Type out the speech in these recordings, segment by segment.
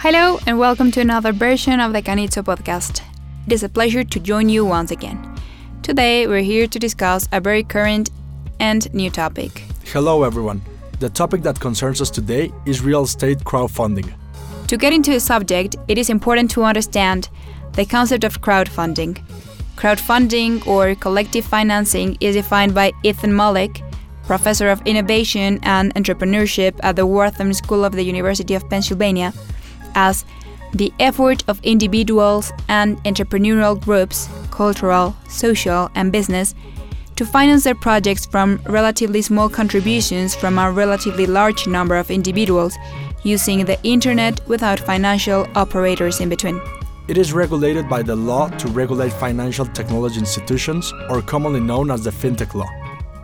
Hello, and welcome to another version of the Canitzo podcast. It is a pleasure to join you once again. Today, we're here to discuss a very current and new topic. Hello, everyone. The topic that concerns us today is real estate crowdfunding. To get into the subject, it is important to understand the concept of crowdfunding. Crowdfunding or collective financing is defined by Ethan Mollick, professor of innovation and entrepreneurship at the Wharton School of the University of Pennsylvania, as the effort of individuals and entrepreneurial groups, cultural, social, and business, to finance their projects from relatively small contributions from a relatively large number of individuals using the internet without financial operators in between. It is regulated by the law to regulate financial technology institutions, or commonly known as the FinTech law,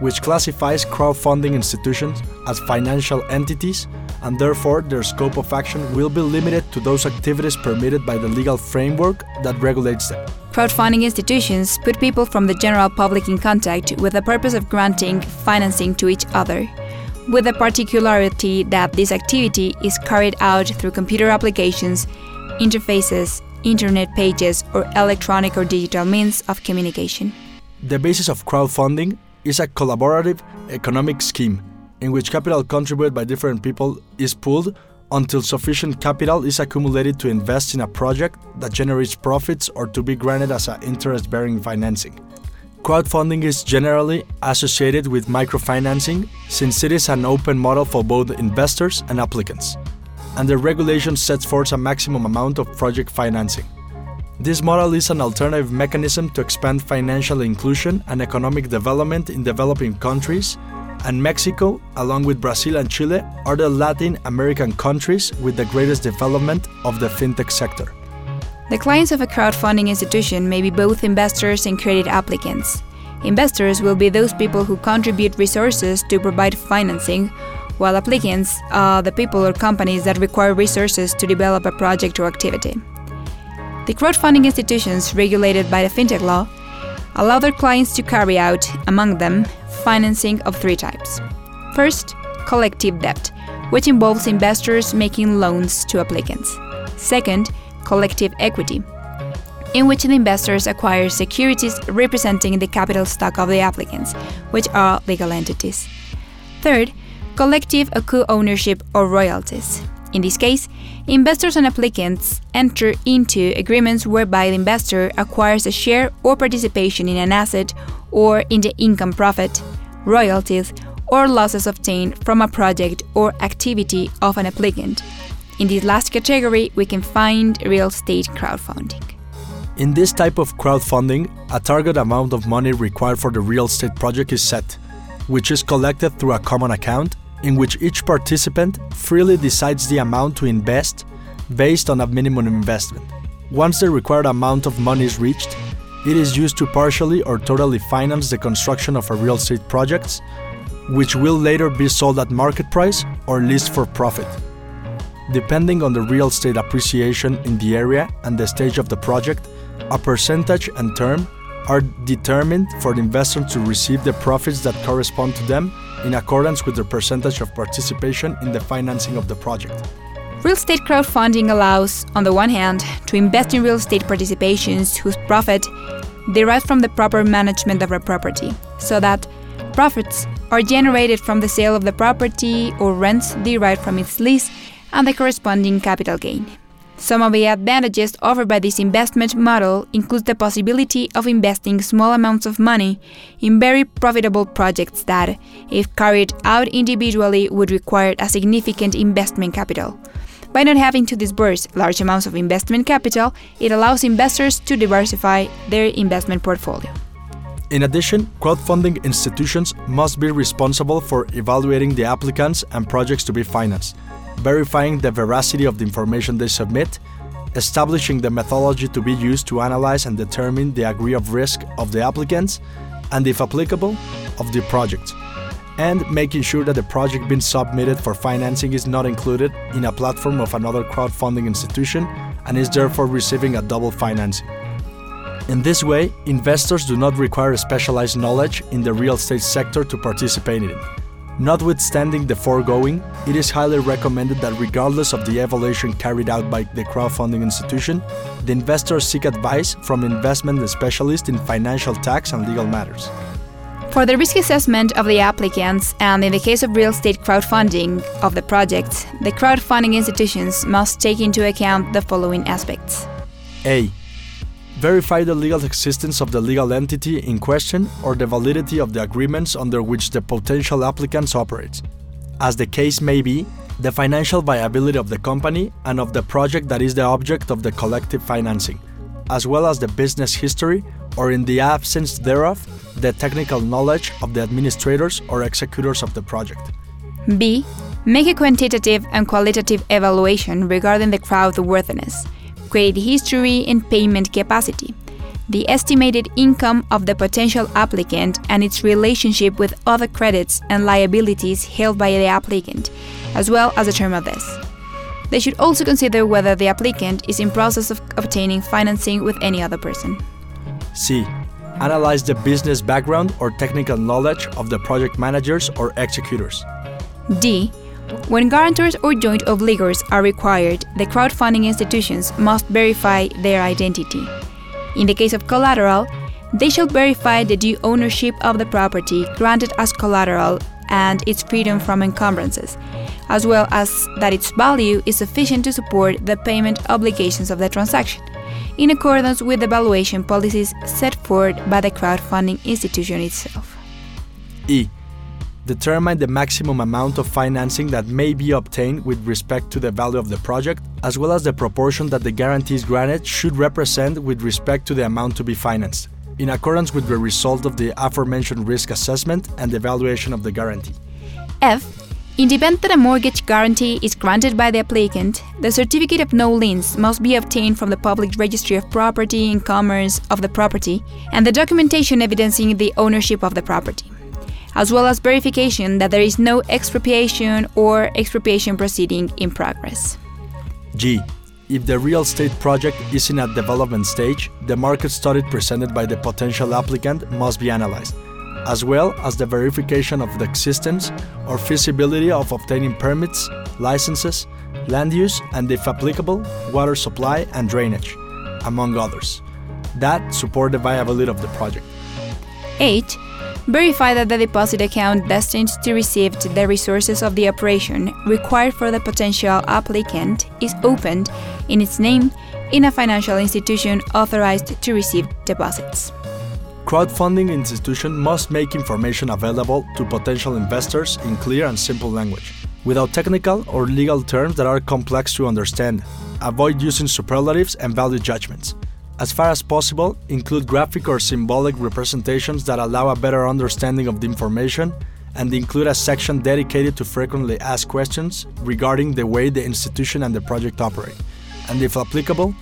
which classifies crowdfunding institutions as financial entities, and therefore their scope of action will be limited to those activities permitted by the legal framework that regulates them. Crowdfunding institutions put people from the general public in contact with the purpose of granting financing to each other, with the particularity that this activity is carried out through computer applications, interfaces, internet pages, or electronic or digital means of communication. The basis of crowdfunding is a collaborative economic scheme in which capital contributed by different people is pooled until sufficient capital is accumulated to invest in a project that generates profits or to be granted as an interest bearing financing. Crowdfunding is generally associated with microfinancing since it is an open model for both investors and applicants and the regulation sets forth a maximum amount of project financing. This model is an alternative mechanism to expand financial inclusion and economic development in developing countries, and Mexico, along with Brazil and Chile, are the Latin American countries with the greatest development of the fintech sector. The clients of a crowdfunding institution may be both investors and credit applicants. Investors will be those people who contribute resources to provide financing, while applicants are the people or companies that require resources to develop a project or activity. The crowdfunding institutions regulated by the FinTech law allow their clients to carry out, among them, financing of three types. First, collective debt, which involves investors making loans to applicants. Second, collective equity, in which the investors acquire securities representing the capital stock of the applicants, which are legal entities. Third, collective co ownership or royalties. In this case, investors and applicants enter into agreements whereby the investor acquires a share or participation in an asset or in the income profit, royalties, or losses obtained from a project or activity of an applicant. In this last category, we can find real estate crowdfunding. In this type of crowdfunding, a target amount of money required for the real estate project is set, which is collected through a common account in which each participant freely decides the amount to invest based on a minimum investment. Once the required amount of money is reached, it is used to partially or totally finance the construction of a real estate project, which will later be sold at market price or leased for profit. Depending on the real estate appreciation in the area and the stage of the project, a percentage and term are determined for the investor to receive the profits that correspond to them in accordance with their percentage of participation in the financing of the project. Real estate crowdfunding allows, on the one hand, to invest in real estate participations whose profit derives from the proper management of a property, so that profits are generated from the sale of the property or rents derived from its lease and the corresponding capital gain. Some of the advantages offered by this investment model include the possibility of investing small amounts of money in very profitable projects that, if carried out individually, would require a significant investment capital. By not having to disburse large amounts of investment capital, it allows investors to diversify their investment portfolio. In addition, crowdfunding institutions must be responsible for evaluating the applicants and projects to be financed verifying the veracity of the information they submit, establishing the methodology to be used to analyze and determine the degree of risk of the applicants, and if applicable, of the project, and making sure that the project being submitted for financing is not included in a platform of another crowdfunding institution and is therefore receiving a double financing. In this way, investors do not require specialized knowledge in the real estate sector to participate in it Notwithstanding the foregoing, it is highly recommended that regardless of the evaluation carried out by the crowdfunding institution, the investors seek advice from investment specialists in financial tax and legal matters. For the risk assessment of the applicants, and in the case of real estate crowdfunding of the projects, the crowdfunding institutions must take into account the following aspects A. Verify the legal existence of the legal entity in question or the validity of the agreements under which the potential applicants operate. As the case may be, the financial viability of the company and of the project that is the object of the collective financing, as well as the business history or, in the absence thereof, the technical knowledge of the administrators or executors of the project. B. Make a quantitative and qualitative evaluation regarding the creditworthiness credit history, and payment capacity, the estimated income of the potential applicant and its relationship with other credits and liabilities held by the applicant, as well as the term of this. They should also consider whether the applicant is in process of obtaining financing with any other person. C. Analyze the business background or technical knowledge of the project managers or executors. D. When guarantors or joint obligors are required, the crowdfunding institutions must verify their identity. In the case of collateral, they shall verify the due ownership of the property granted as collateral and its freedom from encumbrances, as well as that its value is sufficient to support the payment obligations of the transaction, in accordance with the valuation policies set forth by the crowdfunding institution itself. E determine the maximum amount of financing that may be obtained with respect to the value of the project, as well as the proportion that the guarantees granted should represent with respect to the amount to be financed, in accordance with the result of the aforementioned risk assessment and evaluation of the guarantee. F. In the event that a mortgage guarantee is granted by the applicant, the certificate of no liens must be obtained from the public registry of property and commerce of the property and the documentation evidencing the ownership of the property as well as verification that there is no expropriation or expropriation proceeding in progress. G. If the real estate project is in a development stage, the market study presented by the potential applicant must be analyzed, as well as the verification of the existence or feasibility of obtaining permits, licenses, land use, and if applicable, water supply and drainage, among others, that support the viability of the project. 8 verify that the deposit account destined to receive the resources of the operation required for the potential applicant is opened in its name in a financial institution authorized to receive deposits. Crowdfunding institution must make information available to potential investors in clear and simple language, without technical or legal terms that are complex to understand. Avoid using superlatives and value judgments as far as possible, include graphic or symbolic representations that allow a better understanding of the information, and include a section dedicated to frequently asked questions regarding the way the institution and the project operate, and if applicable,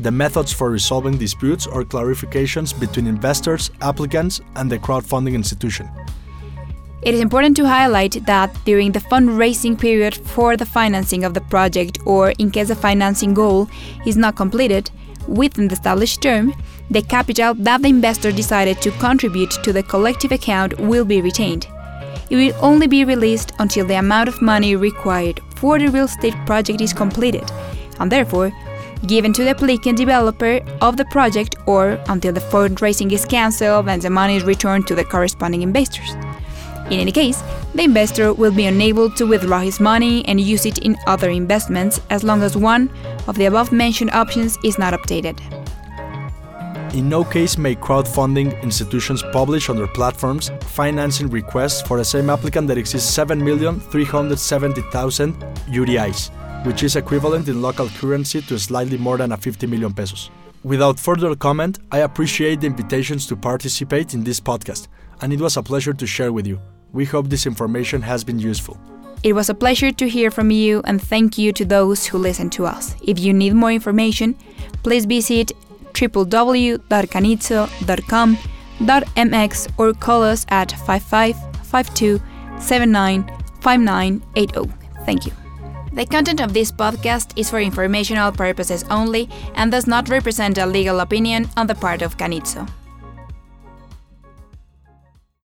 the methods for resolving disputes or clarifications between investors, applicants, and the crowdfunding institution. It is important to highlight that during the fundraising period for the financing of the project, or in case the financing goal is not completed, within the established term, the capital that the investor decided to contribute to the collective account will be retained. It will only be released until the amount of money required for the real estate project is completed, and therefore given to the applicant developer of the project or until the fundraising is cancelled and the money is returned to the corresponding investors. In any case, the investor will be unable to withdraw his money and use it in other investments as long as one of the above mentioned options is not updated. In no case may crowdfunding institutions publish on their platforms financing requests for the same applicant that exceeds 7,370,000 UDIs, which is equivalent in local currency to slightly more than a 50 million pesos. Without further comment, I appreciate the invitations to participate in this podcast, and it was a pleasure to share with you. We hope this information has been useful. It was a pleasure to hear from you and thank you to those who listen to us. If you need more information, please visit www.canitzo.com.mx or call us at 5552 795980. Thank you. The content of this podcast is for informational purposes only and does not represent a legal opinion on the part of Canitzo.